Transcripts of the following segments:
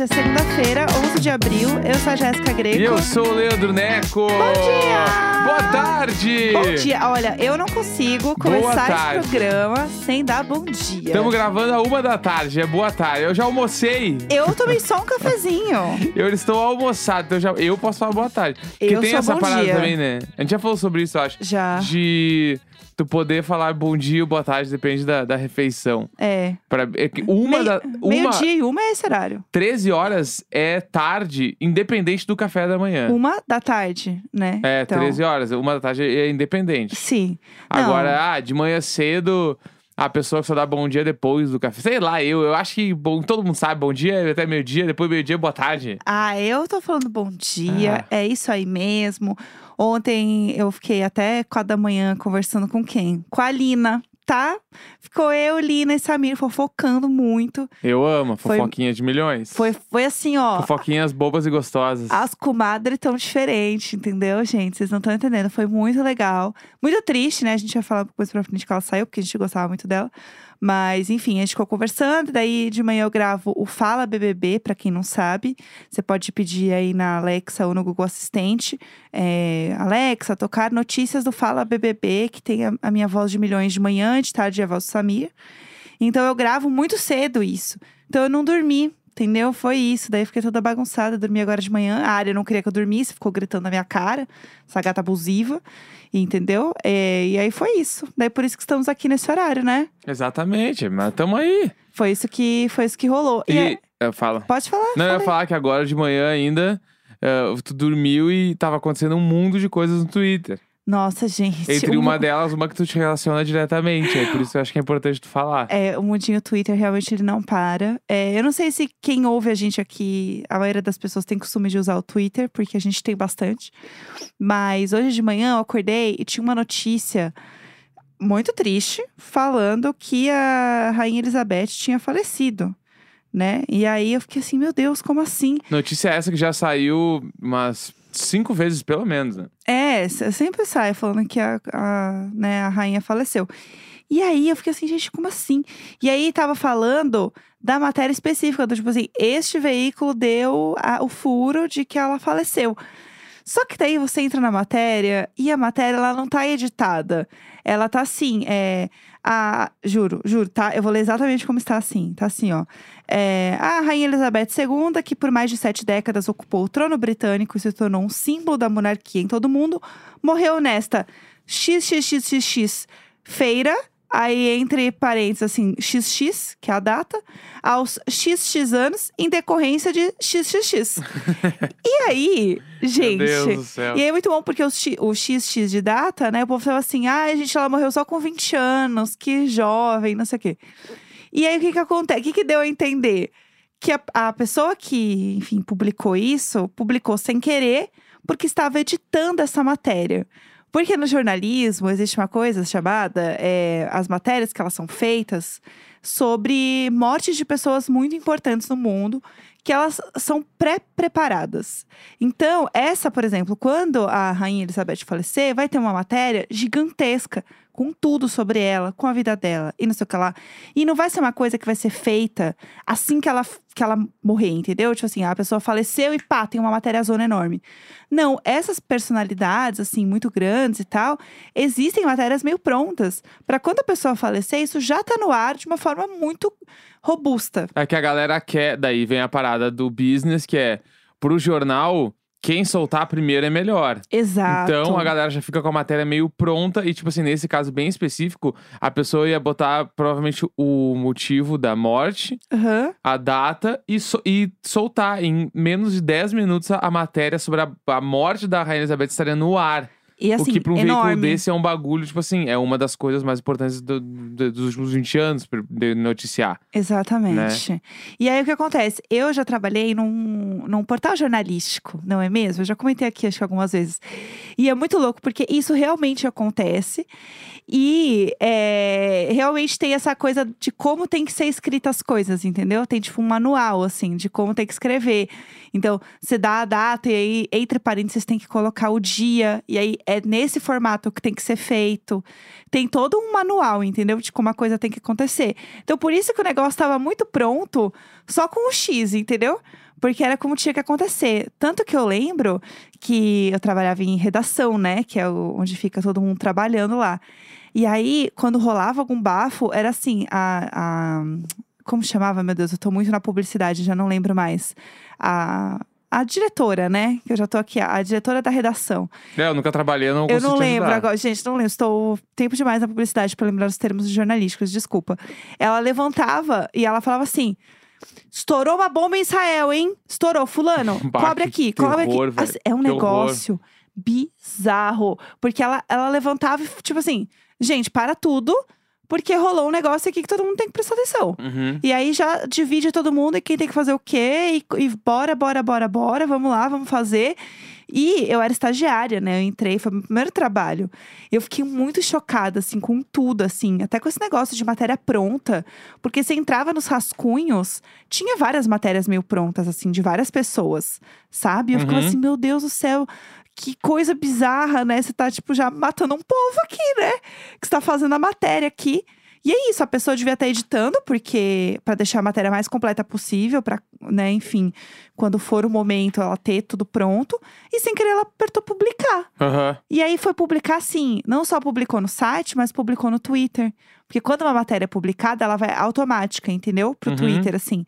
Hoje é segunda-feira, 11 de abril. Eu sou a Jéssica Greco. E eu sou o Leandro Neco. Bom dia! Boa tarde! Bom dia. Olha, eu não consigo começar esse programa sem dar bom dia. Estamos gravando a uma da tarde, é boa tarde. Eu já almocei. Eu tomei só um cafezinho. Eu estou almoçado, então eu, já, eu posso falar boa tarde. Porque Eu tem essa parada dia. também, né? A gente já falou sobre isso, eu acho. Já. De tu poder falar bom dia ou boa tarde, depende da, da refeição. É. Pra, é uma Mei- da. Uma, Meio-dia e uma é esse horário. 13 horas é tarde, independente do café da manhã. Uma da tarde, né? É, Então, 13 horas. Uma da tarde é independente. Sim. Não. Agora, ah, de manhã cedo, a pessoa que só dá bom dia depois do café. Sei lá, eu, eu acho que bom, todo mundo sabe, bom dia até meio-dia, depois meio-dia, boa tarde. Ah, eu tô falando bom dia, Ah. é isso aí mesmo. Ontem eu fiquei até quatro da manhã conversando com quem? Com a Lina, tá? Ficou eu, Lina e Samir fofocando muito. Eu amo, Foi- fofoquinha de milhões. Foi, foi assim, ó. Fofoquinhas bobas e gostosas. As comadres tão diferentes, entendeu, gente? Vocês não estão entendendo. Foi muito legal. Muito triste, né? A gente ia falar depois pra frente que ela saiu, porque a gente gostava muito dela. Mas, enfim, a gente ficou conversando. Daí, de manhã, eu gravo o Fala BBB, pra quem não sabe. Você pode pedir aí na Alexa ou no Google Assistente. É, Alexa, tocar notícias do Fala BBB, que tem a, a minha voz de milhões de manhã, de tarde é a voz do Samir. Então, eu gravo muito cedo isso. Então, eu não dormi. Entendeu? Foi isso. Daí eu fiquei toda bagunçada. Dormi agora de manhã. A área não queria que eu dormisse, ficou gritando na minha cara. Essa gata abusiva. Entendeu? É, e aí foi isso. Daí por isso que estamos aqui nesse horário, né? Exatamente, mas tamo aí. Foi isso que, foi isso que rolou. E, E, é- eu falo. pode falar? Não, eu ia fala falar que agora de manhã ainda, eh, tu dormiu e tava acontecendo um mundo de coisas no Twitter. Nossa, gente. Entre uma mu- delas, uma que tu te relaciona diretamente. É por isso que eu acho que é importante tu falar. É, o mundinho Twitter realmente ele não para. É, eu não sei se quem ouve a gente aqui, a maioria das pessoas tem costume de usar o Twitter, porque a gente tem bastante. Mas hoje de manhã eu acordei e tinha uma notícia muito triste falando que a Rainha Elizabeth tinha falecido. Né? E aí eu fiquei assim, meu Deus, como assim? Notícia essa que já saiu umas cinco vezes, pelo menos, né? É, sempre sai falando que a, a, né, a rainha faleceu. E aí eu fiquei assim, gente, como assim? E aí tava falando da matéria específica, do tipo assim, este veículo deu a- o furo de que ela faleceu. Só que daí você entra na matéria e a matéria ela não tá editada. Ela tá assim, é. A, juro, juro, tá? Eu vou ler exatamente como está assim. Tá assim, ó. É, a Rainha Elizabeth II, que por mais de sete décadas ocupou o trono britânico e se tornou um símbolo da monarquia em todo o mundo, morreu nesta XXXX feira, aí entre parênteses assim, XX, que é a data, aos XX anos, em decorrência de XXX. e aí, gente. Meu Deus do céu. E aí é muito bom, porque o, o XX de data, né? O povo fala assim, ah, gente, ela morreu só com 20 anos, que jovem, não sei o quê. E aí, o que que acontece? O que que deu a entender? Que a, a pessoa que, enfim, publicou isso, publicou sem querer, porque estava editando essa matéria. Porque no jornalismo existe uma coisa chamada é, as matérias que elas são feitas sobre mortes de pessoas muito importantes no mundo, que elas são pré-preparadas. Então, essa, por exemplo, quando a Rainha Elizabeth falecer, vai ter uma matéria gigantesca com tudo sobre ela, com a vida dela e não sei o que lá. E não vai ser uma coisa que vai ser feita assim que ela, que ela morrer, entendeu? Tipo assim, a pessoa faleceu e pá, tem uma matéria zona enorme. Não, essas personalidades, assim, muito grandes e tal, existem matérias meio prontas. Pra quando a pessoa falecer, isso já tá no ar de uma forma muito robusta. É que a galera quer, daí vem a parada do business, que é pro jornal, quem soltar primeiro é melhor. Exato. Então a galera já fica com a matéria meio pronta e, tipo assim, nesse caso bem específico, a pessoa ia botar provavelmente o motivo da morte, Aham. a data e, so- e soltar em menos de 10 minutos a, a matéria sobre a, a morte da Rainha Elizabeth estaria no ar. E assim, o que pra um enorme. veículo desse é um bagulho, tipo assim, é uma das coisas mais importantes do- do- dos últimos 20 anos de noticiar. Exatamente. Né? E aí o que acontece? Eu já trabalhei num, num portal jornalístico, não é mesmo? Eu já comentei aqui, acho que algumas vezes. E é muito louco, porque isso realmente acontece. E é, realmente tem essa coisa de como tem que ser escrita as coisas, entendeu? Tem tipo um manual, assim, de como tem que escrever. Então, você dá a data e aí, entre parênteses, tem que colocar o dia. E aí, é nesse formato que tem que ser feito. Tem todo um manual, entendeu? De como a coisa tem que acontecer. Então, por isso que o negócio estava muito pronto, só com o X, entendeu? Porque era como tinha que acontecer. Tanto que eu lembro que eu trabalhava em redação, né? Que é onde fica todo mundo trabalhando lá. E aí, quando rolava algum bafo, era assim, a. a como chamava, meu Deus? Eu tô muito na publicidade, já não lembro mais. A. A diretora, né? Que eu já tô aqui, a, a diretora da redação. É, eu nunca trabalhei, eu não Eu não lembro ajudar. agora. Gente, não lembro. Estou tempo demais na publicidade para lembrar os termos jornalísticos, desculpa. Ela levantava e ela falava assim: estourou uma bomba em Israel, hein? Estourou, fulano. Bah, cobre aqui, cobre aqui. velho. Assim, é um Que horror. negócio bizarro. Porque ela, ela levantava e, tipo assim, gente, para tudo, porque rolou um negócio aqui que todo mundo tem que prestar atenção. Uhum. E aí já divide todo mundo e quem tem que fazer o quê. E, e bora, bora, bora, bora. Vamos lá, vamos fazer. E eu era estagiária, né? Eu entrei, foi meu primeiro trabalho. Eu fiquei muito chocada, assim, com tudo, assim. Até com esse negócio de matéria pronta. Porque você entrava nos rascunhos, tinha várias matérias meio prontas, assim, de várias pessoas, sabe? Eu ficava Uhum. assim, meu Deus do céu. Que coisa bizarra, né? Você tá, tipo, já matando um povo aqui, né? Que você tá fazendo a matéria aqui. E é isso, a pessoa devia estar editando, porque para deixar a matéria mais completa possível, para, né, enfim, quando for o momento ela ter tudo pronto. E sem querer ela apertou publicar. Aham. E aí foi publicar assim, não só publicou no site, mas publicou no Twitter. Porque quando uma matéria é publicada, ela vai automática, entendeu? Pro Uhum. Twitter, assim.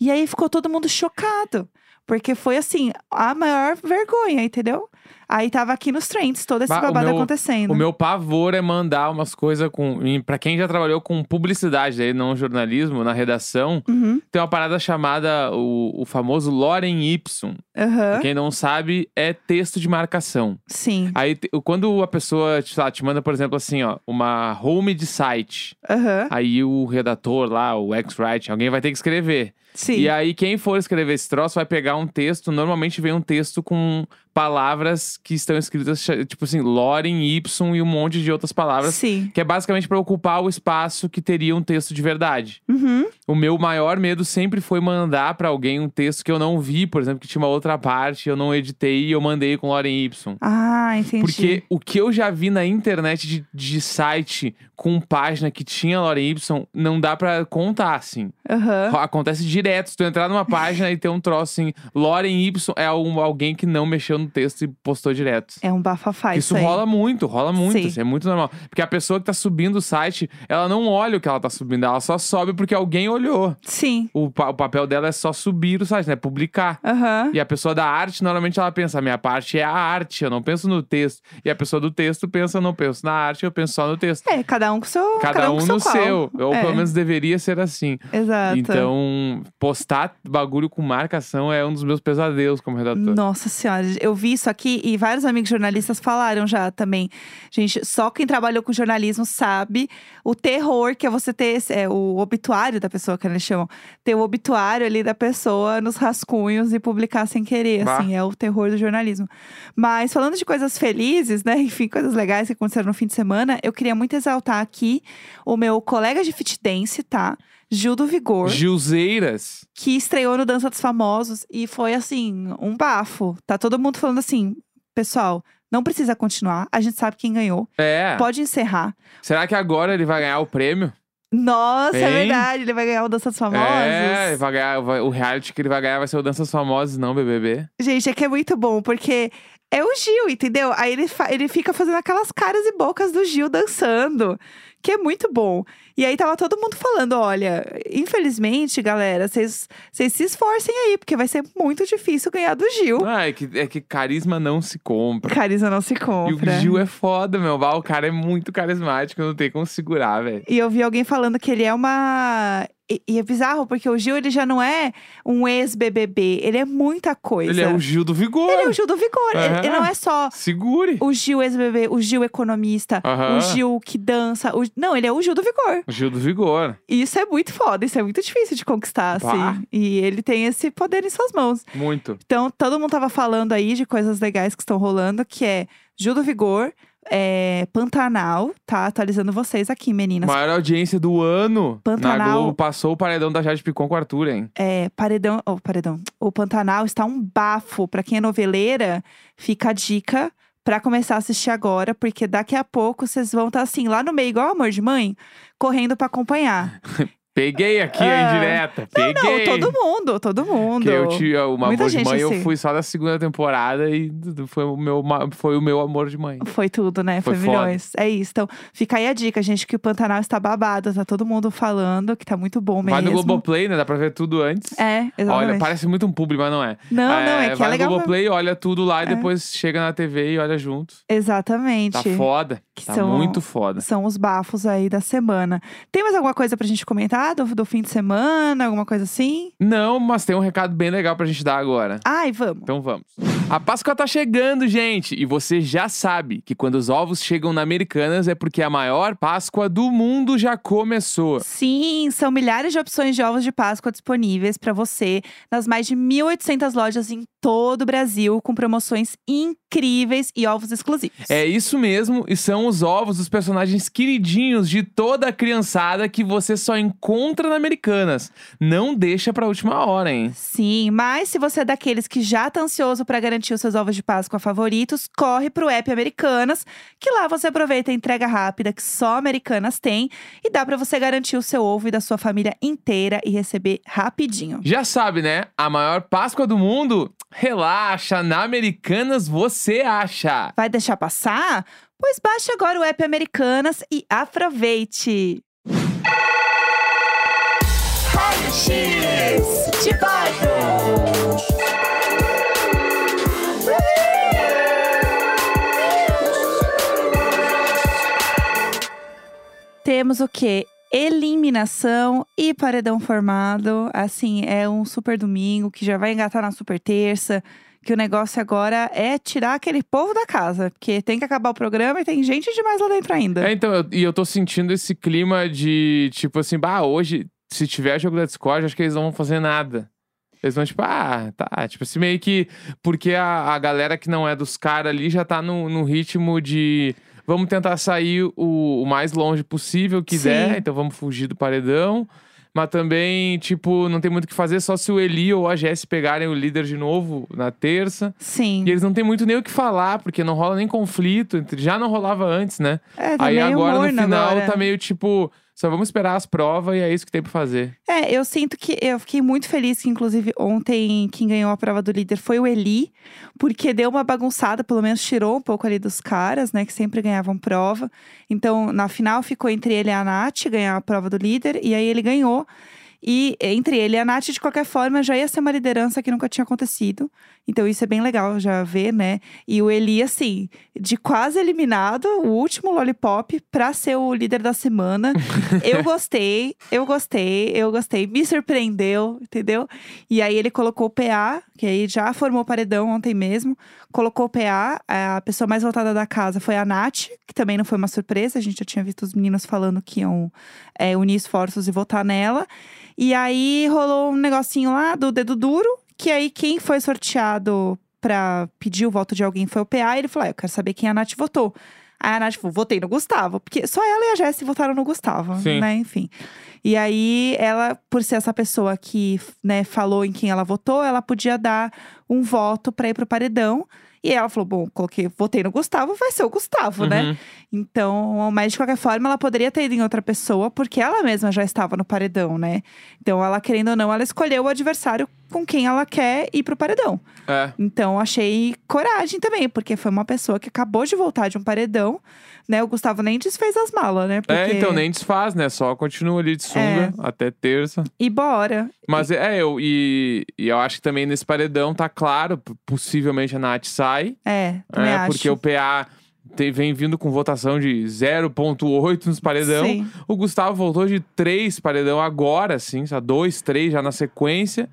E aí ficou todo mundo chocado. Porque foi assim, a maior vergonha, entendeu? Aí tava aqui nos trends, todo esse Bah, o babado meu- acontecendo. O meu pavor é mandar umas coisas com. Pra quem já trabalhou com publicidade, aí, não jornalismo, na redação, Uhum, tem uma parada chamada o, o famoso Lorem Ipsum. Pra Quem não sabe, é texto de marcação. sim, Aí, te- quando a pessoa sei lá, te manda, por exemplo, assim, ó, uma home de site. aham, Aí o redator lá, o ex-write, alguém vai ter que escrever. sim. E aí, quem for escrever esse troço vai pegar um texto. Normalmente vem um texto com palavras que estão escritas, tipo assim, lorem, ipsum e um monte de outras palavras. Sim. Que é basicamente para ocupar o espaço que teria um texto de verdade. Uhum. O meu maior medo sempre foi mandar pra alguém um texto que eu não vi, por exemplo, que tinha uma outra parte, eu não editei e eu mandei com lorem ipsum. Ah, entendi. Porque o que eu já vi na internet de, de site com página que tinha lorem ipsum, não dá pra contar, assim. Aham. Acontece direto. Se tu entrar numa página e ter um troço assim, Loren Y é um- alguém que não mexeu no texto e postou direto. É um bafafá Isso aí. rola muito, rola muito. Sim. Isso é muito normal. Porque a pessoa que tá subindo o site, ela não olha o que ela tá subindo, ela só sobe porque alguém olhou. Sim. O, pa- o papel dela é só subir o site, né? Publicar. Aham. E a pessoa da arte, normalmente ela pensa, a minha parte é a arte, eu não penso no texto. E a pessoa do texto pensa, eu não penso na arte, eu penso só no texto. É, cada um com seu. Cada, um, com no qual. seu. Ou É, pelo menos deveria ser assim. Exato. Então, postar bagulho com marcação é um dos meus pesadelos como redator. Nossa senhora, eu vi isso aqui e vários amigos jornalistas falaram já também. Gente, só quem trabalhou com jornalismo sabe o terror que é você ter esse- é, o obituário da pessoa, que eles chamam. Ter o obituário ali da pessoa nos rascunhos e publicar sem querer, Bah. assim, é o terror do jornalismo. Mas falando de coisas felizes, né, enfim, coisas legais que aconteceram no fim de semana, eu queria muito exaltar aqui o meu colega de fit dance, tá? Gil do Vigor Gilzeiras. que estreou no Dança dos Famosos e foi assim, um bafo. Tá todo mundo falando assim, pessoal, não precisa continuar, a gente sabe quem ganhou. É. Pode encerrar. Será que agora ele vai ganhar o prêmio? Nossa, é Hein? verdade, ele vai ganhar o Dança dos Famosos. É, ele vai ganhar, vai- o reality que ele vai ganhar vai ser o Danças Famosas, não BBB. Gente, é que é muito bom, porque é o Gil, entendeu? Aí ele, ele fica fazendo aquelas caras e bocas do Gil dançando, que é muito bom. E aí tava todo mundo falando: olha, infelizmente, galera, vocês se esforcem aí, porque vai ser muito difícil ganhar do Gil. Ah, é que, é que carisma não se compra. Carisma não se E compra. o Gil é foda, meu. O cara é muito carismático, não tem como segurar, velho. E eu vi alguém falando que ele é uma. E, e é bizarro, porque o Gil ele já não é um ex-BBB, ele é muita coisa. Ele é o Gil do Vigor. Ele é o Gil do Vigor. Ele, Aham. ele não é só Segure. o Gil ex-BBB, o Gil economista, Aham. o Gil que dança. o- Não, ele é o Gil do Vigor. O Gil do Vigor. E isso é muito foda, isso é muito difícil de conquistar, assim. E ele tem esse poder em suas mãos. Muito. Então, todo mundo tava falando aí de coisas legais que estão rolando, que é Gil do Vigor, é, Pantanal, tá? Atualizando vocês aqui, meninas. Maior audiência do ano. Na Pantanal. Globo passou o paredão da Jade Picon com o Arthur, hein? É, paredão, oh, paredão. O Pantanal está um bafo. Pra quem é noveleira, fica a dica pra começar a assistir agora, porque daqui a pouco vocês vão estar assim, lá no meio, igual Amor de Mãe, correndo pra acompanhar. Peguei aqui a Ah. indireta. Não, Peguei. todo mundo, todo mundo. Que eu tinha uma Muita amor de mãe, eu assim. fui só da segunda temporada e foi o meu, foi o meu amor de mãe. Foi tudo, né? Foi, Foi foda. milhões. É isso. Então, fica aí a dica, gente, que o Pantanal está babado. Tá todo mundo falando que tá muito bom mesmo. Vai no Globoplay, né? Dá pra ver tudo antes. É, exatamente. Olha, parece muito um publi, mas não é. Não, não, é que vai é legal. no mesmo. Globoplay, olha tudo lá e É. depois chega na TV e olha junto. Exatamente. Tá foda. Que tá são- muito foda. São os bafos aí da semana. Tem mais alguma coisa pra gente comentar do, do fim de semana? Alguma coisa assim? Não, mas tem um recado bem legal pra gente dar agora. Ai, vamos. Então vamos. A Páscoa tá chegando, gente! E você já sabe que quando os ovos chegam na Americanas é porque a maior Páscoa do mundo já começou. Sim, são milhares de opções de ovos de Páscoa disponíveis para você nas mais de 1.800 lojas em todo o Brasil, com promoções incríveis e ovos exclusivos. É isso mesmo, e são os ovos dos personagens queridinhos de toda a criançada que você só encontra na Americanas. Não deixa pra última hora, hein? Sim, mas se você é daqueles que já tá ansioso para garantir os seus ovos de Páscoa favoritos, corre pro app Americanas, que lá você aproveita a entrega rápida que só Americanas tem e dá para você garantir o seu ovo e da sua família inteira e receber rapidinho. Já sabe, né? A maior Páscoa do mundo? Relaxa, na Americanas você acha. Vai deixar passar? Pois baixe agora o app Americanas e aproveite! X de Temos o quê? Eliminação e paredão formado. Assim, é um super domingo que já vai engatar na super terça. Que o negócio agora é tirar aquele povo da casa. Porque tem que acabar o programa e tem gente demais lá dentro ainda. É, então, eu- e eu tô sentindo esse clima de, tipo assim, bah, hoje, se tiver jogo da Discord, acho que eles não vão fazer nada. Eles vão, tipo, ah, tá. Tipo assim, meio que. Porque a, a galera que não é dos caras ali já tá no, no ritmo de. Vamos tentar sair o, o mais longe possível que Sim. der, então vamos fugir do paredão. Mas também, tipo, não tem muito o que fazer, só se o Eli ou a Jess pegarem o líder de novo na terça. Sim. E eles não têm muito nem o que falar, porque não rola nem conflito. Já não rolava antes, né? É, tá Aí agora no final agora. tá meio tipo, só vamos esperar as provas e é isso que tem pra fazer. É, eu sinto que eu fiquei muito feliz que, inclusive, ontem quem ganhou a prova do líder foi o Eli, porque deu uma bagunçada, pelo menos tirou um pouco ali dos caras, né, que sempre ganhavam prova. Então, na final ficou entre ele e a Nath ganhar a prova do líder, e aí ele ganhou. E entre ele e a Nath, de qualquer forma, já ia ser uma liderança que nunca tinha acontecido. Então, isso é bem legal já ver, né? E o Eli, assim, de quase eliminado, o último lollipop, pra ser o líder da semana. eu gostei, eu gostei, eu gostei. Me surpreendeu, entendeu? E aí ele colocou o PA, que aí já formou paredão ontem mesmo. Colocou o PA, a pessoa mais votada da casa foi a Nath, que também não foi uma surpresa. A gente já tinha visto os meninos falando que iam é, unir esforços e votar nela. E aí rolou um negocinho lá do dedo duro, que aí quem foi sorteado pra pedir o voto de alguém foi o PA, e ele falou: ah, eu quero saber quem a Nath votou. Aí a Nath falou, votei no Gustavo. Porque só ela e a Jessie votaram no Gustavo, Sim. né? Enfim. E aí, ela, por ser essa pessoa que né, falou em quem ela votou, ela podia dar um voto pra ir pro paredão. E ela falou: bom, coloquei, votei no Gustavo, vai ser o Gustavo, né? Uhum. Então, mas de qualquer forma, ela poderia ter ido em outra pessoa, porque ela mesma já estava no paredão, né? Então, ela, querendo ou não, ela escolheu o adversário com quem ela quer ir pro paredão. É. Então, achei coragem também, porque foi uma pessoa que acabou de voltar de um paredão, né? O Gustavo nem desfez as malas, né? Porque... É, então nem desfaz, né? Só continua ali de sunga É. até terça. E bora. Mas é, eu e, e eu acho que também nesse paredão tá claro, possivelmente a Nath sai. É, também É, acho. porque o PA te- vem vindo com votação de 0,8 nos paredão. Sim. O Gustavo voltou de 3 paredão agora, assim, só 2, 3 já na sequência.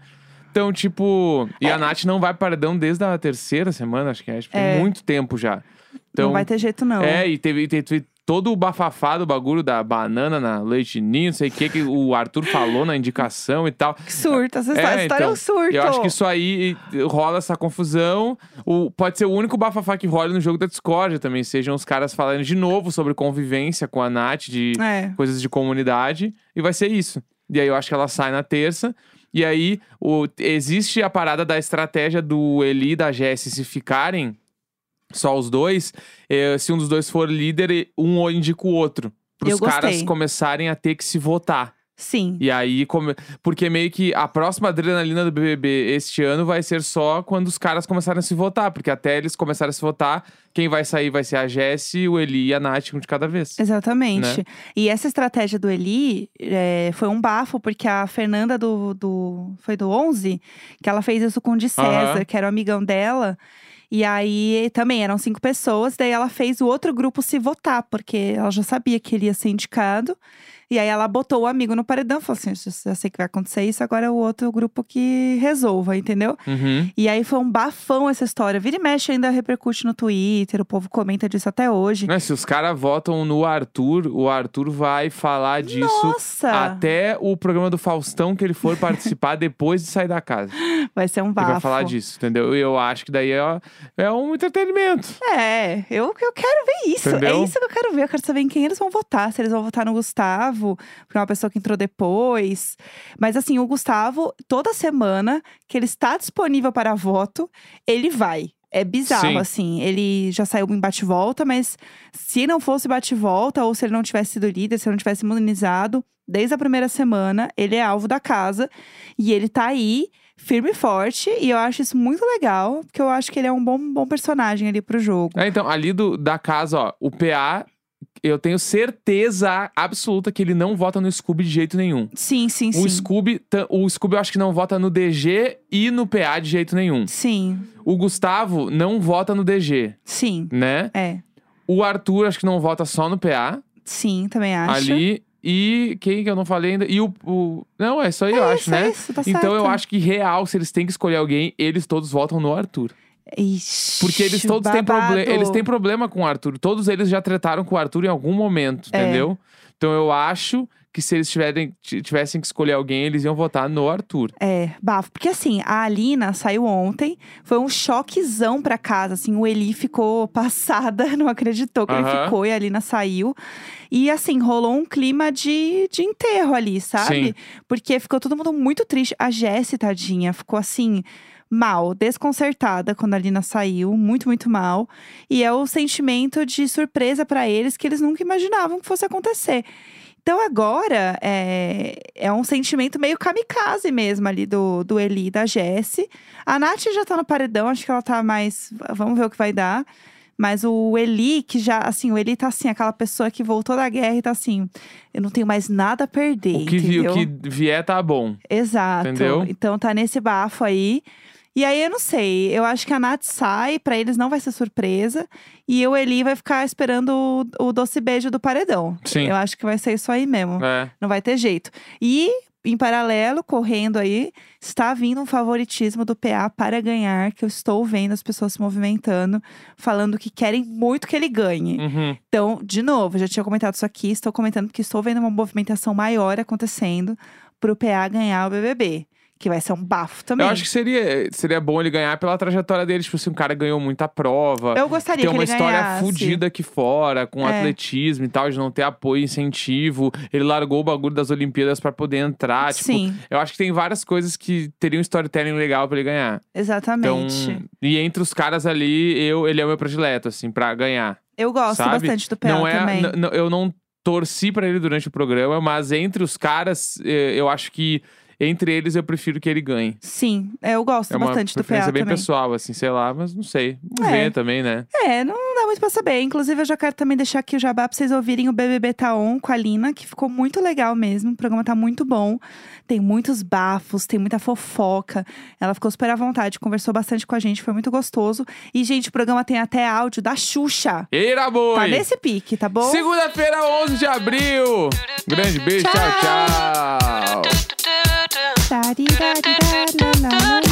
Então, tipo. E a Nath não vai pro paredão desde a terceira semana, acho que é. Acho que É. tem muito tempo já. Então, não vai ter jeito, não. É, e teve, teve, teve todo o bafafá do bagulho da banana na leite ninho, não sei o que, que o Arthur falou na indicação e tal. Que surto, essa história, essa história é então, um surto. Eu acho que isso aí rola essa confusão. O, pode ser o único bafafá que rola no jogo da Discord também. Sejam os caras falando de novo sobre convivência com a Nath, de É. coisas de comunidade. E vai ser isso. E aí eu acho que ela sai na terça. E aí o, existe a parada da estratégia do Eli e da Jessie se ficarem só os dois. eh, se um dos dois for líder, um indica o outro. Para os caras começarem a ter que se votar. Sim. E aí, come... porque meio que a próxima adrenalina do BBB este ano vai ser só quando os caras começarem a se votar. Porque até eles começarem a se votar, quem vai sair vai ser a Jessie, o Eli e a Nath, um de cada vez. Exatamente. Né? E essa estratégia do Eli é, foi um bafo, porque a Fernanda do, do. Foi do 11? Que ela fez isso com o de César, Aham. que era o amigão dela. E aí também eram cinco pessoas, daí ela fez o outro grupo se votar, porque ela já sabia que ele ia ser indicado. E aí ela botou o amigo no paredão, falou assim: "Já- sei que vai acontecer isso, agora é o outro grupo que resolva, entendeu? Uhum. E aí foi um bafão essa história. Vira e mexe ainda repercute no Twitter, o povo comenta disso até hoje. Né, se os caras votam no Arthur, o Arthur vai falar disso Nossa! até o programa do Faustão que ele for participar depois de sair da casa. Vai ser um Ele bafo. vai falar disso, entendeu? E eu acho que daí é, é um entretenimento. É, eu, eu quero ver isso. Entendeu? É isso que eu quero ver. Eu quero saber em quem eles vão votar. Se eles vão votar no Gustavo, porque é uma pessoa que entrou depois. Mas assim, o Gustavo, toda semana que ele está disponível para voto, ele vai. É bizarro, Sim. assim. Ele já saiu em bate-volta, mas se não fosse bate-volta, ou se ele não tivesse sido líder, se ele não tivesse imunizado, desde a primeira semana, ele é alvo da casa. E ele tá aí, firme e forte. E eu acho isso muito legal, porque eu acho que ele é um bom, bom personagem ali pro jogo. É, então, ali do, da casa, ó, o PA, eu tenho certeza absoluta que ele não vota no Scooby de jeito nenhum. Sim, sim, sim. O Scooby, o Scooby eu acho que não vota no DG e no PA de jeito nenhum. Sim, O Gustavo não vota no DG, sim. né? É. O Arthur acho que não vota só no PA Sim, também acho. ali. E quem que eu não falei ainda? E o. o- Não, é isso aí, eu é acho, isso, né? É isso, tá Então eu certo. acho que real, se eles têm que escolher alguém, eles todos votam no Arthur. Ixi, Porque eles todos têm problema. babado. Eles têm problema com o Arthur. Todos eles já trataram com o Arthur em algum momento, É. entendeu? Então eu acho que se eles tiverem, ti- tivessem que escolher alguém, eles iam votar no Arthur. É, bafo. Porque assim, a Alina saiu ontem, foi um choquezão pra casa. Assim, o Eli ficou passada, não acreditou que ele ficou e a Alina saiu. E assim, rolou um clima de, de enterro ali, sabe? Sim. Porque ficou todo mundo muito triste. A Jessie, tadinha, ficou assim. Mal, desconcertada quando a Lina saiu, muito, muito mal. E é o sentimento de surpresa pra eles que eles nunca imaginavam que fosse acontecer. Então agora é, é um sentimento meio kamikaze mesmo ali do, do Eli e da Jessie. A Nath já tá no paredão, acho que ela tá mais. Vamos ver o que vai dar. Mas o Eli, que já, assim, o Eli tá assim, aquela pessoa que voltou da guerra e tá assim, eu não tenho mais nada a perder. O que, vi- o que vier tá bom. Exato. Entendeu? Então tá nesse bafo aí. E aí eu não sei, eu acho que a Nath sai, pra eles não vai ser surpresa. E o Eli vai ficar esperando o, o doce beijo do paredão. Sim. Eu acho que vai ser isso aí mesmo. É. Não vai ter jeito. E, em paralelo, correndo aí, está vindo um favoritismo do PA para ganhar, que eu estou vendo as pessoas se movimentando, falando que querem muito que ele ganhe. Uhum. Então, de novo, já tinha comentado isso aqui, estou comentando porque estou vendo uma movimentação maior acontecendo pro PA ganhar o BBB. Que vai ser um bafo também. Eu acho que seria, seria bom ele ganhar pela trajetória dele. Tipo assim, um cara ganhou muita prova. Eu gostaria Tem uma história ganhasse. fodida aqui fora, com É. atletismo e tal, de não ter apoio e incentivo. Ele largou o bagulho das Olimpíadas pra poder entrar. Tipo, Sim, eu acho que tem várias coisas que teriam um storytelling legal pra ele ganhar. Então, exatamente. e entre os caras ali, eu, ele é o meu predileto, assim, pra ganhar. eu gosto sabe? bastante do PA não é, também. eu não torci pra ele durante o programa, mas entre os caras, eh, eu acho que entre eles eu prefiro que ele ganhe. Sim, eu gosto É bastante do PA preferência bem também. pessoal, assim, sei lá, mas não sei. Vamos É. ver também, né? É, não dá muito pra saber. Inclusive, eu já quero também deixar aqui o jabá pra vocês ouvirem o BBB Tá On com a Lina, que ficou muito legal mesmo. O programa tá muito bom. Tem muitos bafos, tem muita fofoca. Ela ficou super à vontade, conversou bastante com a gente, foi muito gostoso. E, gente, o programa tem até áudio da Xuxa. Eira boi! Tá nesse pique, tá bom? Segunda-feira, 11 de abril. Grande beijo, tchau, tchau. Taririrarirar, lá, lá, lá, lá.